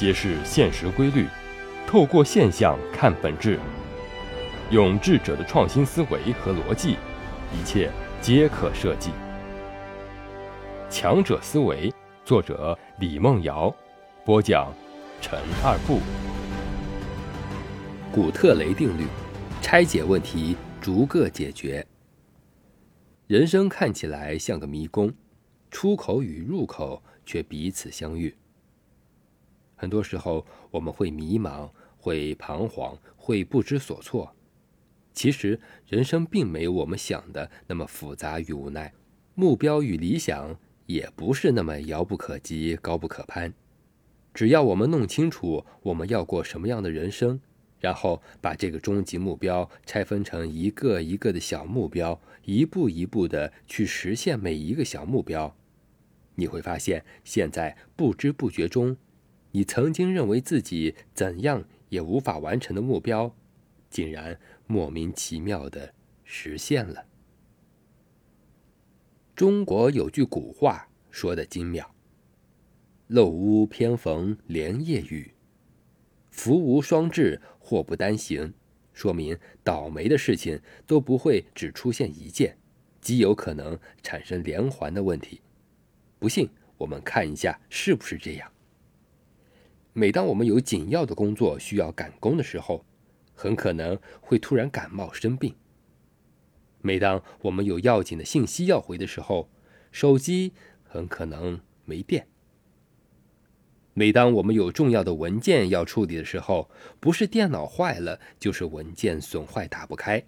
揭示现实规律，透过现象看本质，用智者的创新思维和逻辑，一切皆可设计。强者思维，作者李梦瑶，播讲陈二步。古特雷定律，拆解问题，逐个解决。人生看起来像个迷宫，出口与入口却彼此相遇。很多时候，我们会迷茫，会彷徨，会不知所措。其实，人生并没有我们想的那么复杂与无奈，目标与理想也不是那么遥不可及、高不可攀。只要我们弄清楚我们要过什么样的人生，然后把这个终极目标拆分成一个一个的小目标，一步一步的去实现每一个小目标，你会发现，现在不知不觉中。你曾经认为自己怎样也无法完成的目标，竟然莫名其妙的实现了。中国有句古话说的精妙：“漏屋偏逢连夜雨，福无双至，祸不单行。”说明倒霉的事情都不会只出现一件，极有可能产生连环的问题。不信，我们看一下是不是这样。每当我们有紧要的工作需要赶工的时候，很可能会突然感冒生病。每当我们有要紧的信息要回的时候，手机很可能没电。每当我们有重要的文件要处理的时候，不是电脑坏了，就是文件损坏打不开，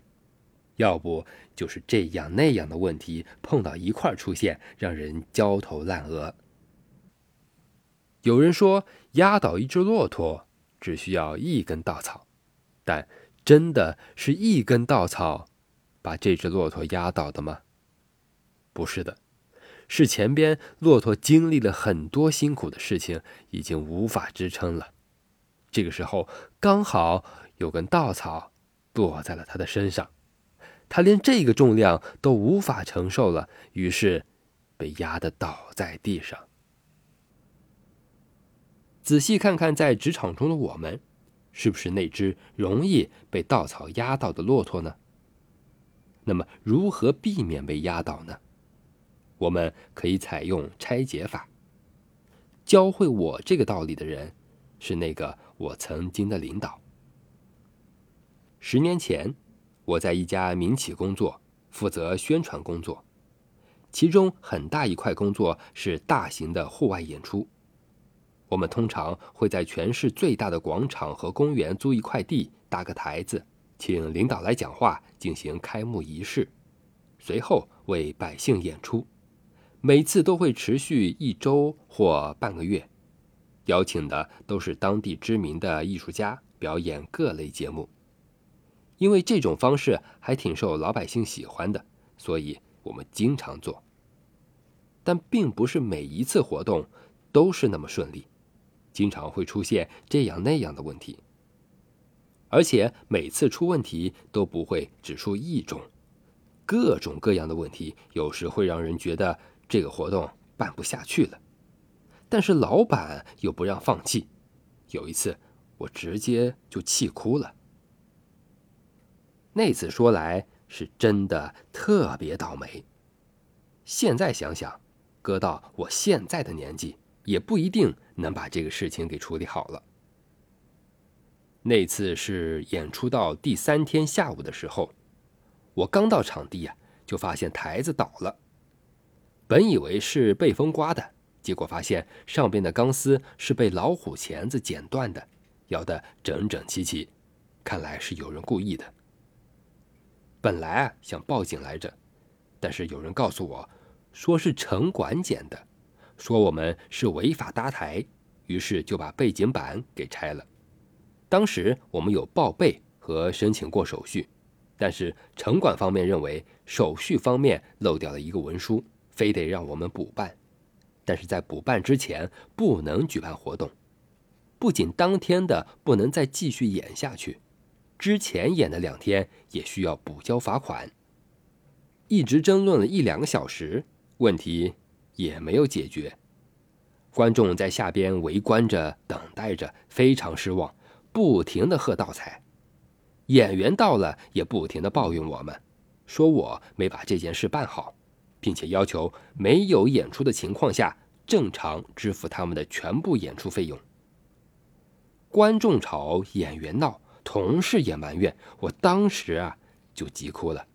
要不就是这样那样的问题碰到一块儿出现，让人焦头烂额。有人说，压倒一只骆驼只需要一根稻草，但真的是一根稻草把这只骆驼压倒的吗？不是的，是前边骆驼经历了很多辛苦的事情，已经无法支撑了。这个时候，刚好有根稻草落在了他的身上，他连这个重量都无法承受了，于是被压得倒在地上。仔细看看，在职场中的我们，是不是那只容易被稻草压倒的骆驼呢？那么，如何避免被压倒呢？我们可以采用拆解法。教会我这个道理的人，是那个我曾经的领导。十年前，我在一家民企工作，负责宣传工作，其中很大一块工作是大型的户外演出。我们通常会在全市最大的广场和公园租一块地，搭个台子，请领导来讲话，进行开幕仪式，随后为百姓演出。每次都会持续一周或半个月，邀请的都是当地知名的艺术家，表演各类节目。因为这种方式还挺受老百姓喜欢的，所以我们经常做。但并不是每一次活动都是那么顺利。经常会出现这样那样的问题，而且每次出问题都不会只出一种，各种各样的问题，有时会让人觉得这个活动办不下去了。但是老板又不让放弃，有一次我直接就气哭了。那次说来是真的特别倒霉，现在想想，搁到我现在的年纪。也不一定能把这个事情给处理好了。那次是演出到第三天下午的时候，我刚到场地呀，就发现台子倒了。本以为是被风刮的，结果发现上边的钢丝是被老虎钳子剪断的，咬得整整齐齐，看来是有人故意的。本来啊想报警来着，但是有人告诉我，说是城管剪的。说我们是违法搭台，于是就把背景板给拆了。当时我们有报备和申请过手续，但是城管方面认为手续方面漏掉了一个文书，非得让我们补办。但是在补办之前不能举办活动，不仅当天的不能再继续演下去，之前演的两天也需要补交罚款。一直争论了一两个小时，问题。也没有解决，观众在下边围观着，等待着，非常失望，不停的喝倒彩。演员到了，也不停的抱怨我们，说我没把这件事办好，并且要求没有演出的情况下，正常支付他们的全部演出费用。观众吵，演员闹，同事也埋怨，我当时啊就急哭了。